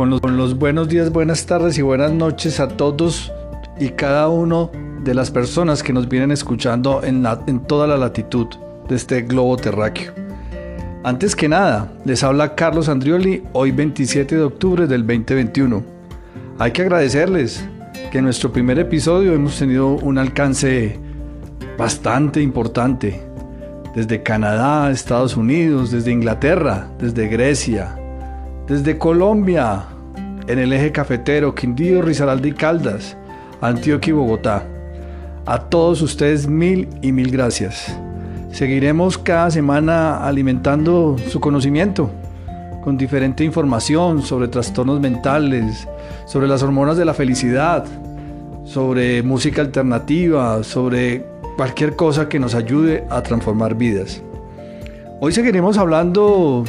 con los, buenos días, buenas tardes y buenas noches a todos y cada uno de las personas que nos vienen escuchando en, en toda la latitud de este globo terráqueo. Antes que nada, les habla Carlos Andrioli, hoy 27 de octubre del 2021. Hay que agradecerles que en nuestro primer episodio hemos tenido un alcance bastante importante. Desde Canadá, Estados Unidos, desde Inglaterra, desde Grecia, desde Colombia, en el eje cafetero, Quindío, Risaralda y Caldas, Antioquia y Bogotá. A todos ustedes mil y mil gracias. Seguiremos cada semana alimentando su conocimiento con diferente información sobre trastornos mentales, sobre las hormonas de la felicidad, sobre música alternativa, sobre cualquier cosa que nos ayude a transformar vidas. Hoy seguiremos hablando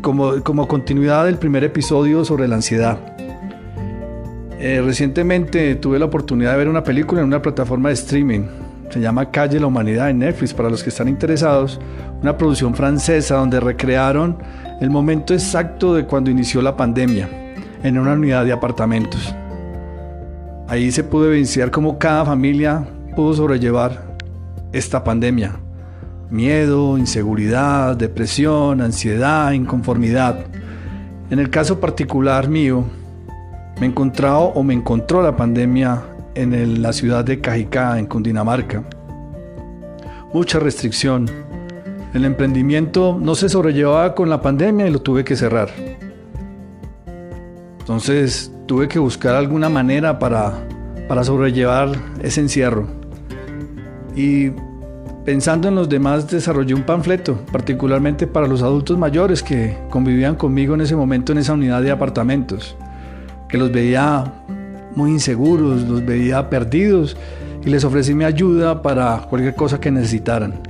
como, como, continuidad del primer episodio sobre la ansiedad. Eh, recientemente tuve la oportunidad de ver una película en una plataforma de streaming. Se llama Calle la Humanidad en Netflix para los que están interesados. Una producción francesa donde recrearon el momento exacto de cuando inició la pandemia en una unidad de apartamentos. Ahí se pudo evidenciar cómo cada familia pudo sobrellevar esta pandemia. Miedo, inseguridad, depresión, ansiedad, inconformidad. En el caso particular mío, me encontrado o me encontró la pandemia en la ciudad de Cajicá, en Cundinamarca. Mucha restricción, el emprendimiento no se sobrellevaba con la pandemia y lo tuve que cerrar. Entonces tuve que buscar alguna manera para, para sobrellevar ese encierro. Y pensando en los demás desarrollé un panfleto, particularmente para los adultos mayores que convivían conmigo en ese momento en esa unidad de apartamentos, que los veía muy inseguros, los veía perdidos y les ofrecí mi ayuda para cualquier cosa que necesitaran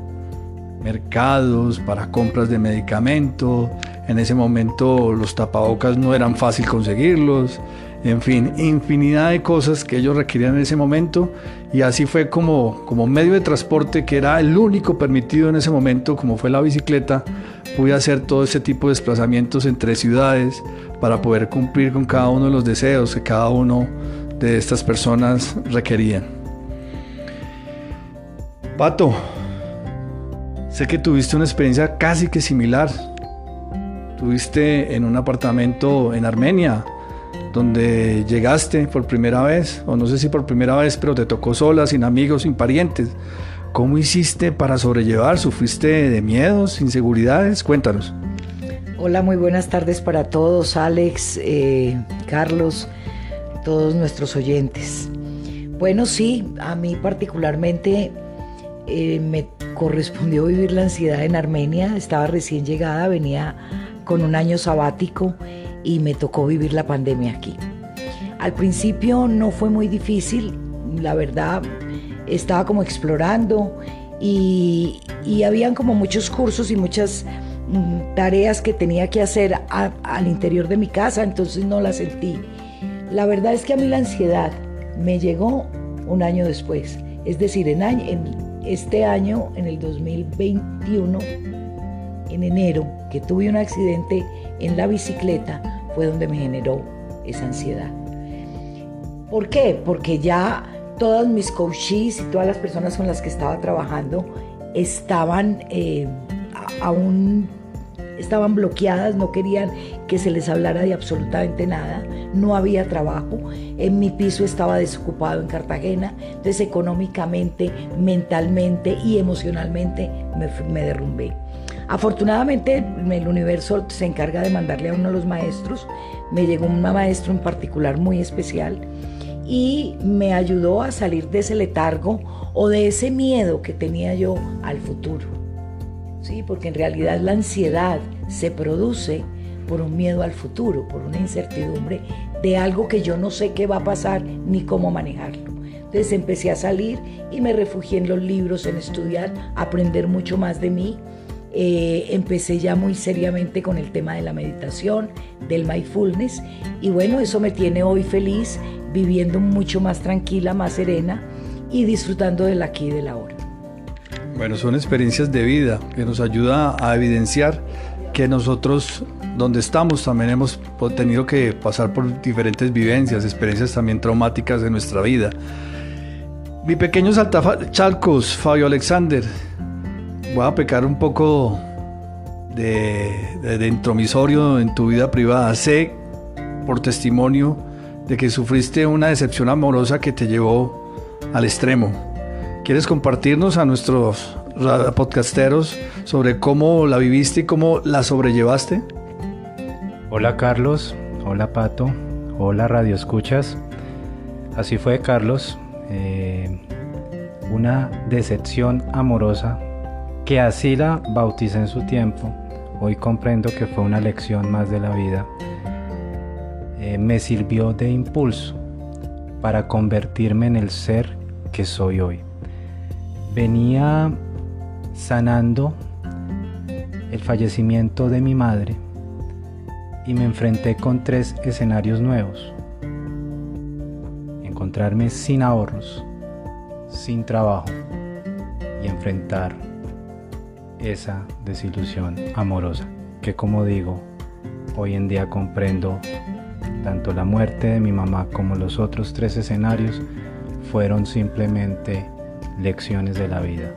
mercados, para compras de medicamento. En ese momento los tapabocas no eran fácil conseguirlos. En fin, infinidad de cosas que ellos requerían en ese momento. Y así fue como, como medio de transporte que era el único permitido en ese momento, como fue la bicicleta, pude hacer todo ese tipo de desplazamientos entre ciudades para poder cumplir con cada uno de los deseos que cada uno de estas personas requerían. Pato, Sé que tuviste una experiencia casi que similar. Tuviste en un apartamento en Armenia, donde llegaste por primera vez, o no sé si por primera vez, pero te tocó sola, sin amigos, sin parientes. ¿Cómo hiciste para sobrellevar? ¿Sufriste de miedos, inseguridades? Cuéntanos. Hola, muy buenas tardes para todos, Alex, eh, Carlos, todos nuestros oyentes. Bueno, sí, a mí particularmente eh, me correspondió vivir la ansiedad en Armenia, estaba recién llegada, venía con un año sabático y me tocó vivir la pandemia aquí. Al principio no fue muy difícil, la verdad estaba como explorando y, y habían como muchos cursos y muchas mm, tareas que tenía que hacer al interior de mi casa, entonces no la sentí. La verdad es que a mí la ansiedad me llegó un año después, es decir, en, este año, en el 2021, en enero, que tuve un accidente en la bicicleta, fue donde me generó esa ansiedad. ¿Por qué? Porque ya todas mis coaches y todas las personas con las que estaba trabajando estaban eh, aún estaban bloqueadas, no querían que se les hablara de absolutamente nada, no había trabajo, en mi piso estaba desocupado en Cartagena, entonces económicamente, mentalmente y emocionalmente me, me derrumbé. Afortunadamente el universo se encarga de mandarle a uno de los maestros, me llegó un maestro en particular muy especial y me ayudó a salir de ese letargo o de ese miedo que tenía yo al futuro. ¿sí? porque en realidad la ansiedad se produce por un miedo al futuro, por una incertidumbre de algo que yo no sé qué va a pasar ni cómo manejarlo. Entonces empecé a salir y me refugié en los libros, en estudiar, aprender mucho más de mí. Eh, empecé ya muy seriamente con el tema de la meditación, del mindfulness y bueno, eso me tiene hoy feliz, viviendo mucho más tranquila, más serena y disfrutando del aquí y del ahora. Bueno, son experiencias de vida que nos ayuda a evidenciar que nosotros donde estamos también hemos tenido que pasar por diferentes vivencias, experiencias también traumáticas de nuestra vida. Mi pequeño saltachalcos, Fabio Alexander, voy a pecar un poco de, de, intromisorio en tu vida privada. Sé por testimonio de que sufriste una decepción amorosa que te llevó al extremo. ¿Quieres compartirnos a nuestros podcasteros sobre cómo la viviste y cómo la sobrellevaste? Hola Carlos, hola Pato, hola Radio Escuchas. Así fue Carlos, eh, una decepción amorosa que así la bauticé en su tiempo. Hoy comprendo que fue una lección más de la vida. Eh, me sirvió de impulso para convertirme en el ser que soy hoy. Venía sanando el fallecimiento de mi madre y me enfrenté con tres escenarios nuevos. Encontrarme sin ahorros, sin trabajo y enfrentar esa desilusión amorosa que como digo, hoy en día comprendo tanto la muerte de mi mamá como los otros tres escenarios fueron simplemente lecciones de la vida.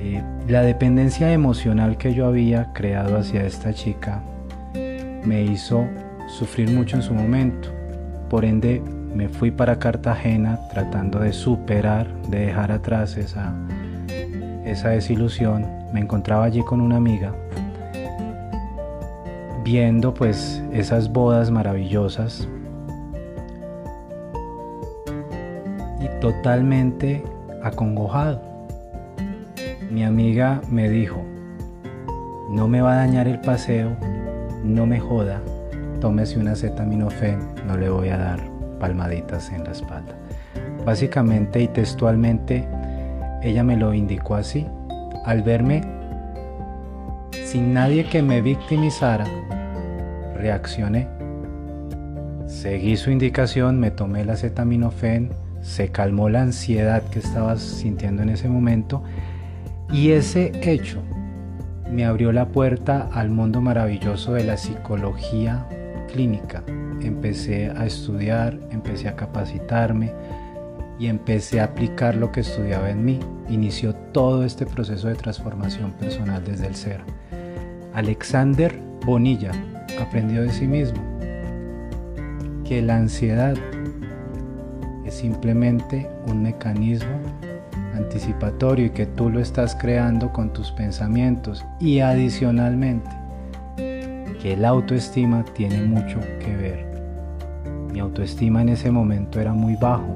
Eh, la dependencia emocional que yo había creado hacia esta chica me hizo sufrir mucho en su momento. Por ende, me fui para Cartagena tratando de superar, de dejar atrás esa, esa desilusión. Me encontraba allí con una amiga viendo pues esas bodas maravillosas y totalmente acongojado. Mi amiga me dijo, no me va a dañar el paseo, no me joda, tómese una acetaminofén, no le voy a dar palmaditas en la espalda. Básicamente y textualmente, ella me lo indicó así. Al verme sin nadie que me victimizara, reaccioné. Seguí su indicación, me tomé la acetaminofén, se calmó la ansiedad que estaba sintiendo en ese momento y ese hecho me abrió la puerta al mundo maravilloso de la psicología clínica. Empecé a estudiar, empecé a capacitarme y empecé a aplicar lo que estudiaba en mí. Inició todo este proceso de transformación personal desde el ser. Alexander Bonilla aprendió de sí mismo que la ansiedad es simplemente un mecanismo anticipatorio y que tú lo estás creando con tus pensamientos y adicionalmente que la autoestima tiene mucho que ver. Mi autoestima en ese momento era muy bajo,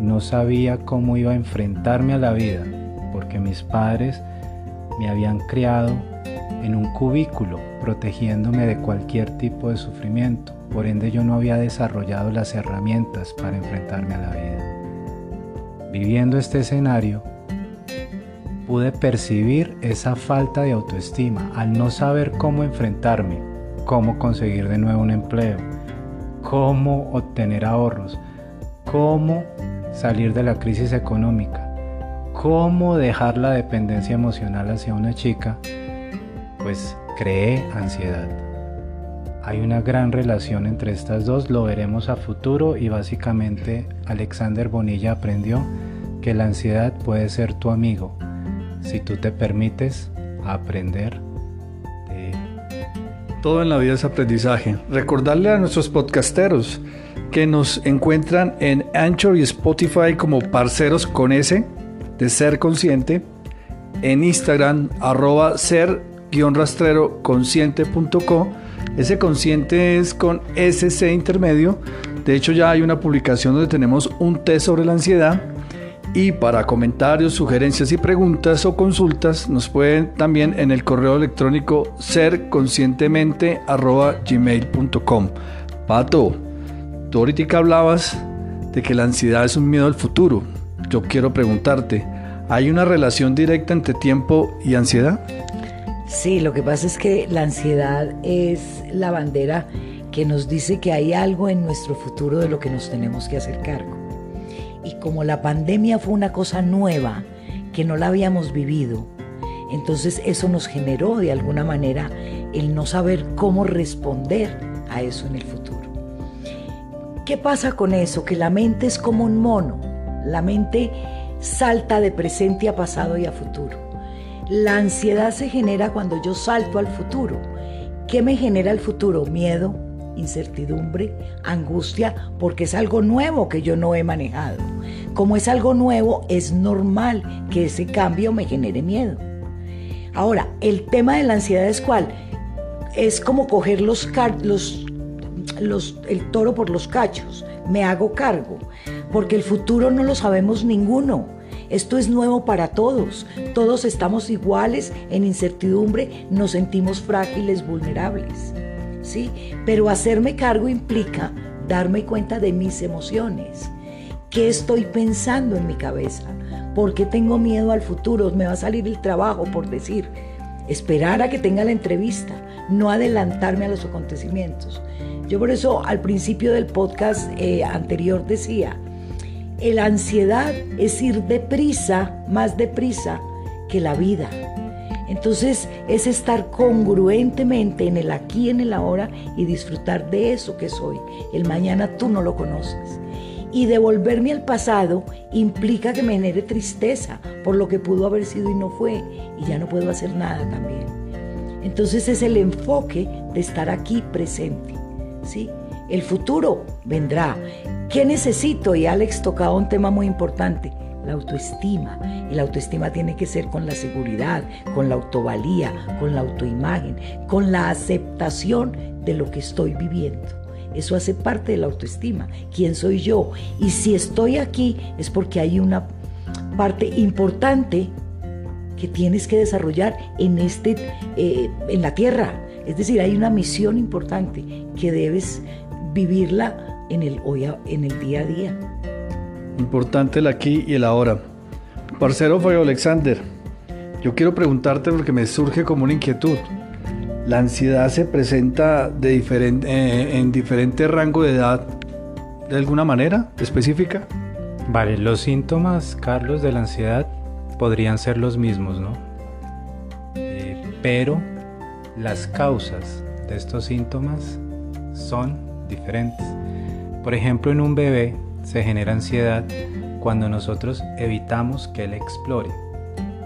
no sabía cómo iba a enfrentarme a la vida porque mis padres me habían criado en un cubículo protegiéndome de cualquier tipo de sufrimiento, por ende yo no había desarrollado las herramientas para enfrentarme a la vida. Viviendo este escenario, pude percibir esa falta de autoestima al no saber cómo enfrentarme, cómo conseguir de nuevo un empleo, cómo obtener ahorros, cómo salir de la crisis económica, cómo dejar la dependencia emocional hacia una chica, pues creé ansiedad. Hay una gran relación entre estas dos, lo veremos a futuro y básicamente Alexander Bonilla aprendió que la ansiedad puede ser tu amigo si tú te permites aprender de Todo en la vida es aprendizaje. Recordarle a nuestros podcasteros que nos encuentran en Anchor y Spotify como parceros con S de ser consciente, en Instagram arroba ser-rastrero consciente.co ese consciente es con SC intermedio. De hecho ya hay una publicación donde tenemos un test sobre la ansiedad. Y para comentarios, sugerencias y preguntas o consultas nos pueden también en el correo electrónico serconscientemente.gmail.com Pato, tú ahorita hablabas de que la ansiedad es un miedo al futuro. Yo quiero preguntarte, ¿hay una relación directa entre tiempo y ansiedad? Sí, lo que pasa es que la ansiedad es la bandera que nos dice que hay algo en nuestro futuro de lo que nos tenemos que hacer cargo. Y como la pandemia fue una cosa nueva, que no la habíamos vivido, entonces eso nos generó de alguna manera el no saber cómo responder a eso en el futuro. ¿Qué pasa con eso? Que la mente es como un mono. La mente salta de presente a pasado y a futuro. La ansiedad se genera cuando yo salto al futuro. ¿Qué me genera el futuro? Miedo, incertidumbre, angustia, porque es algo nuevo que yo no he manejado. Como es algo nuevo, es normal que ese cambio me genere miedo. Ahora, el tema de la ansiedad es cuál? Es como coger los, los, el toro por los cachos. Me hago cargo, porque el futuro no lo sabemos ninguno. Esto es nuevo para todos. Todos estamos iguales en incertidumbre, nos sentimos frágiles, vulnerables. ¿Sí? Pero hacerme cargo implica darme cuenta de mis emociones. ¿Qué estoy pensando en mi cabeza? ¿Por qué tengo miedo al futuro? Me va a salir el trabajo, por decir. Esperar a que tenga la entrevista, no adelantarme a los acontecimientos. Yo por eso al principio del podcast eh, anterior decía, la ansiedad es ir deprisa, más deprisa que la vida. Entonces es estar congruentemente en el aquí, en el ahora y disfrutar de eso que soy. El mañana tú no lo conoces. Y devolverme al pasado implica que me genere tristeza por lo que pudo haber sido y no fue. Y ya no puedo hacer nada también. Entonces es el enfoque de estar aquí presente. El futuro vendrá. ¿Qué necesito? Y Alex tocaba un tema muy importante, la autoestima. Y la autoestima tiene que ser con la seguridad, con la autovalía, con la autoimagen, con la aceptación de lo que estoy viviendo. Eso hace parte de la autoestima. ¿Quién soy yo? Y si estoy aquí es porque hay una parte importante que tienes que desarrollar en, este, eh, en la tierra. Es decir, hay una misión importante que debes vivirla en el, hoy, en el día a día. Importante el aquí y el ahora. Parcero Fabio Alexander, yo quiero preguntarte porque me surge como una inquietud. ¿La ansiedad se presenta de diferente, eh, en diferente rango de edad de alguna manera específica? Vale, los síntomas, Carlos, de la ansiedad podrían ser los mismos, ¿no? Eh, pero las causas de estos síntomas son diferentes. Por ejemplo, en un bebé se genera ansiedad cuando nosotros evitamos que él explore.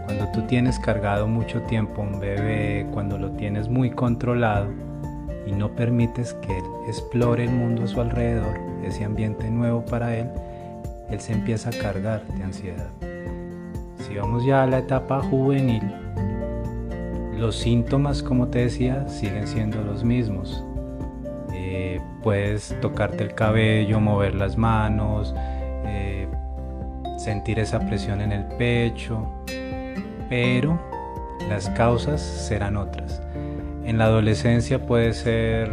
Cuando tú tienes cargado mucho tiempo un bebé, cuando lo tienes muy controlado y no permites que él explore el mundo a su alrededor, ese ambiente nuevo para él, él se empieza a cargar de ansiedad. Si vamos ya a la etapa juvenil, los síntomas, como te decía, siguen siendo los mismos puedes tocarte el cabello, mover las manos, eh, sentir esa presión en el pecho, pero las causas serán otras. En la adolescencia puede ser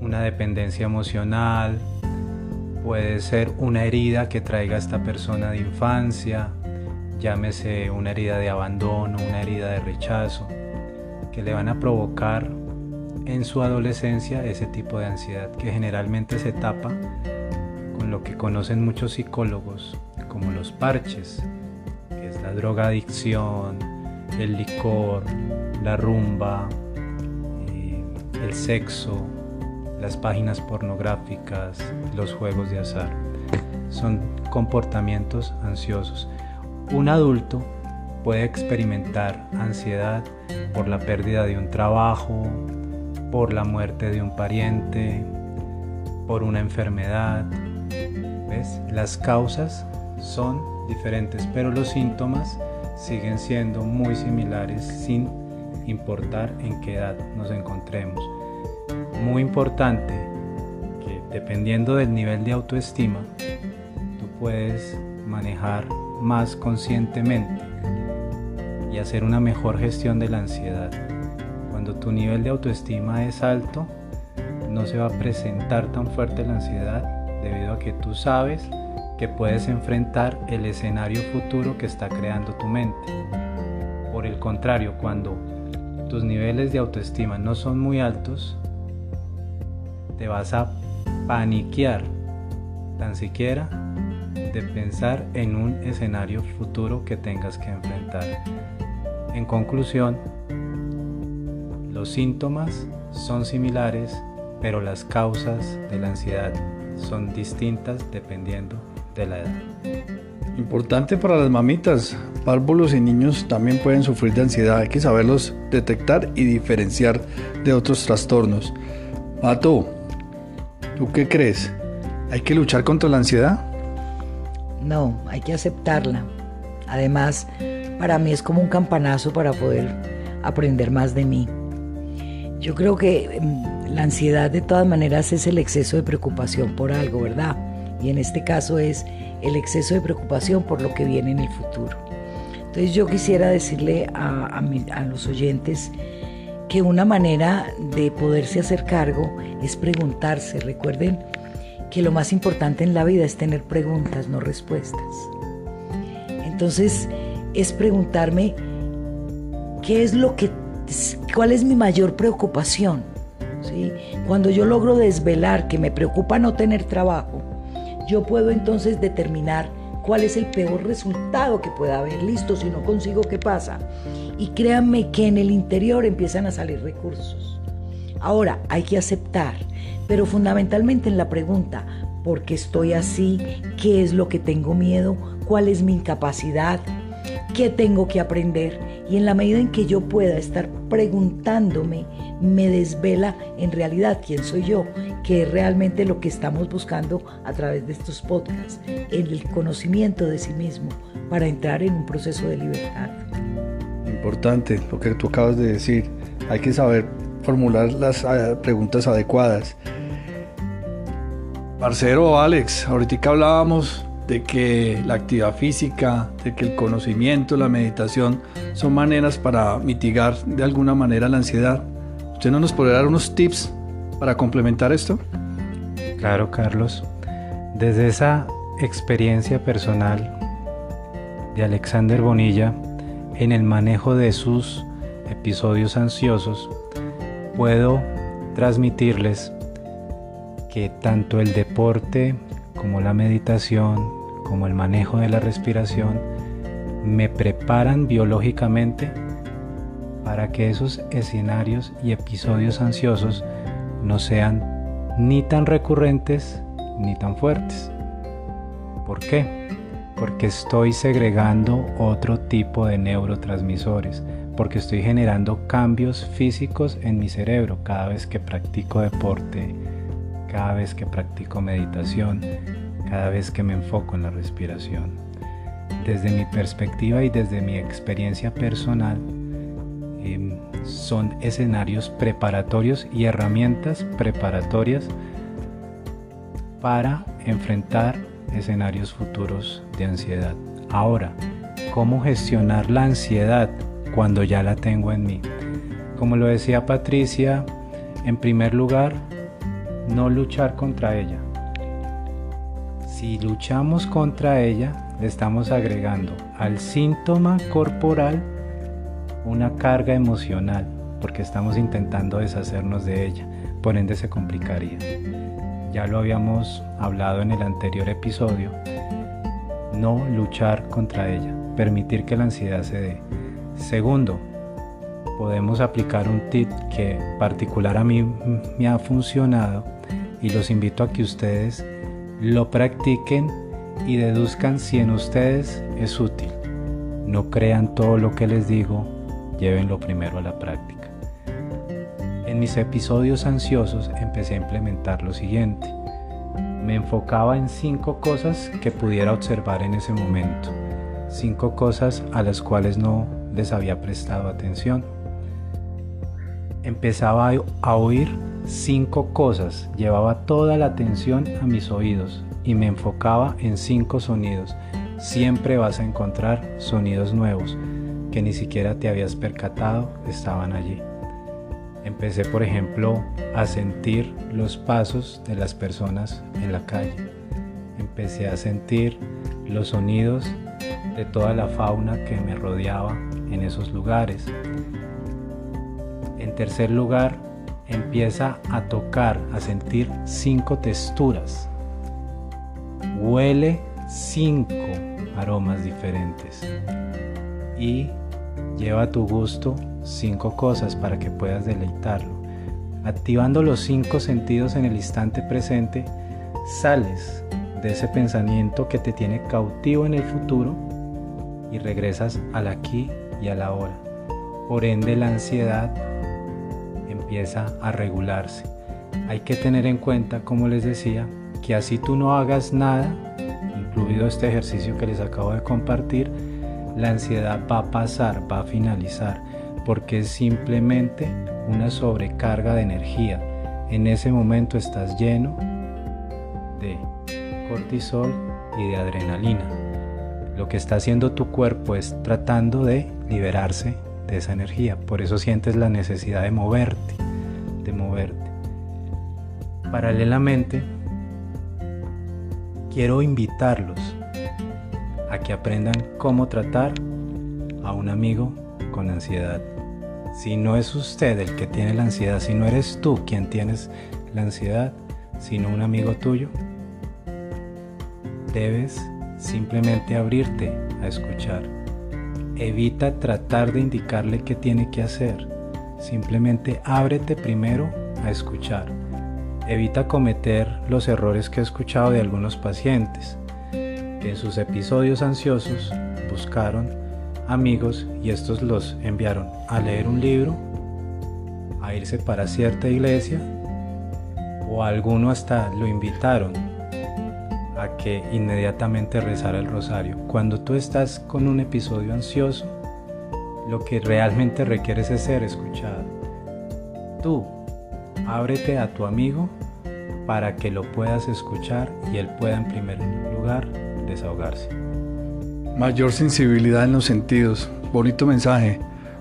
una dependencia emocional, puede ser una herida que traiga esta persona de infancia, llámese una herida de abandono, una herida de rechazo, que le van a provocar en su adolescencia ese tipo de ansiedad que generalmente se tapa con lo que conocen muchos psicólogos como los parches, que es la drogadicción, el licor, la rumba, eh, el sexo, las páginas pornográficas, los juegos de azar. Son comportamientos ansiosos. Un adulto puede experimentar ansiedad por la pérdida de un trabajo, por la muerte de un pariente, por una enfermedad. ¿Ves? Las causas son diferentes, pero los síntomas siguen siendo muy similares sin importar en qué edad nos encontremos. Muy importante que dependiendo del nivel de autoestima, tú puedes manejar más conscientemente y hacer una mejor gestión de la ansiedad cuando tu nivel de autoestima es alto, no se va a presentar tan fuerte la ansiedad debido a que tú sabes que puedes enfrentar el escenario futuro que está creando tu mente. Por el contrario, cuando tus niveles de autoestima no son muy altos, te vas a paniquear tan siquiera de pensar en un escenario futuro que tengas que enfrentar. En conclusión, Los síntomas son similares, pero las causas de la ansiedad son distintas dependiendo de la edad. Importante para las mamitas, párvulos y niños también pueden sufrir de ansiedad. Hay que saberlos detectar y diferenciar de otros trastornos. Pato, ¿tú qué crees? ¿Hay que luchar contra la ansiedad? No, hay que aceptarla. Además, para mí es como un campanazo para poder aprender más de mí. Yo creo que mm, la ansiedad de todas maneras es el exceso de preocupación por algo, ¿verdad? Y en este caso es el exceso de preocupación por lo que viene en el futuro. Entonces yo quisiera decirle a, los oyentes que una manera de poderse hacer cargo es preguntarse. Recuerden que lo más importante en la vida es tener preguntas, no respuestas. Entonces es preguntarme qué es lo que, cuál es mi mayor preocupación. ¿Sí? Cuando yo logro desvelar que me preocupa no tener trabajo, yo puedo entonces determinar cuál es el peor resultado que pueda haber. Listo, si no consigo, ¿qué pasa? Y créanme que en el interior empiezan a salir recursos. Ahora, hay que aceptar, pero fundamentalmente en la pregunta, ¿por qué estoy así? ¿Qué es lo que tengo miedo? ¿Cuál es mi incapacidad? ¿Qué tengo que aprender? Y en la medida en que yo pueda estar preguntándome, me desvela en realidad quién soy yo, que es realmente lo que estamos buscando a través de estos podcasts, el conocimiento de sí mismo para entrar en un proceso de libertad. Importante lo que tú acabas de decir, hay que saber formular las eh, preguntas adecuadas. Marcelo Alex, ahorita hablábamos de que la actividad física, de que el conocimiento, la meditación son maneras para mitigar de alguna manera la ansiedad. ¿Usted no nos podría dar unos tips para complementar esto? Claro, Carlos. Desde esa experiencia personal de Alexander Bonilla en el manejo de sus episodios ansiosos, puedo transmitirles que tanto el deporte como la meditación, como el manejo de la respiración, me preparan biológicamente para que esos escenarios y episodios ansiosos no sean ni tan recurrentes ni tan fuertes. ¿Por qué? Porque estoy segregando otro tipo de neurotransmisores, porque estoy generando cambios físicos en mi cerebro cada vez que practico deporte, cada vez que practico meditación, cada vez que me enfoco en la respiración. Desde mi perspectiva y desde mi experiencia personal, em, son escenarios preparatorios y herramientas preparatorias para enfrentar escenarios futuros de ansiedad. Ahora, ¿cómo gestionar la ansiedad cuando ya la tengo en mí? Como lo decía Patricia, en primer lugar, no luchar contra ella. Si luchamos contra ella, le estamos agregando al síntoma corporal una carga emocional, porque estamos intentando deshacernos de ella, por ende se complicaría. Ya lo habíamos hablado en el anterior episodio, no luchar contra ella, permitir que la ansiedad se dé. Segundo, podemos aplicar un tip que particular a mí me ha funcionado y los invito a que ustedes lo practiquen y deduzcan si en ustedes es útil. No crean todo lo que les digo, llévenlo primero a la práctica. En mis episodios ansiosos empecé a implementar lo siguiente. Me enfocaba en cinco cosas que pudiera observar en ese momento, cinco cosas a las cuales no les había prestado atención. Empezaba a oír cinco cosas, llevaba toda la atención a mis oídos y me enfocaba en cinco sonidos. Siempre vas a encontrar sonidos nuevos que ni siquiera te habías percatado estaban allí. Empecé, por ejemplo, a sentir los pasos de las personas en la calle. Empecé a sentir los sonidos de toda la fauna que me rodeaba en esos lugares. En tercer lugar, empieza a tocar, a sentir cinco texturas. Huele cinco aromas diferentes. Y lleva a tu gusto cinco cosas para que puedas deleitarlo. Activando los cinco sentidos en el instante presente, sales de ese pensamiento que te tiene cautivo en el futuro y regresas al aquí y a la hora. Por ende la ansiedad empieza a regularse. Hay que tener en cuenta, como les decía, que así tú no hagas nada, incluido este ejercicio que les acabo de compartir, la ansiedad va a pasar, va a finalizar, porque es simplemente una sobrecarga de energía. En ese momento estás lleno de cortisol y de adrenalina. Lo que está haciendo tu cuerpo es tratando de liberarse de esa energía. Por eso sientes la necesidad de moverte. Paralelamente, quiero invitarlos a que aprendan cómo tratar a un amigo con ansiedad. Si no es usted el que tiene la ansiedad, si no eres tú quien tienes la ansiedad, sino un amigo tuyo, debes simplemente abrirte a escuchar. Evita tratar de indicarle qué tiene que hacer. Simplemente ábrete primero a escuchar. Evita cometer los errores que he escuchado de algunos pacientes, en sus episodios ansiosos buscaron amigos y estos los enviaron a leer un libro, a irse para cierta iglesia o alguno hasta lo invitaron a que inmediatamente rezara el rosario. Cuando tú estás con un episodio ansioso, lo que realmente requieres es ser escuchado. Tú, ábrete a tu amigo para que lo puedas escuchar y él pueda en primer lugar desahogarse. Mayor sensibilidad en los sentidos. Bonito mensaje.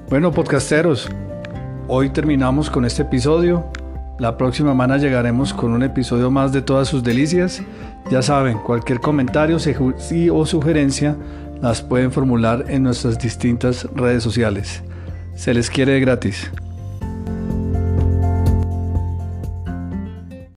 Bueno, podcasteros, hoy terminamos con este episodio. La próxima semana llegaremos con un episodio más de todas sus delicias. Ya saben, cualquier comentario o sugerencia las pueden formular en nuestras distintas redes sociales. Se les quiere gratis.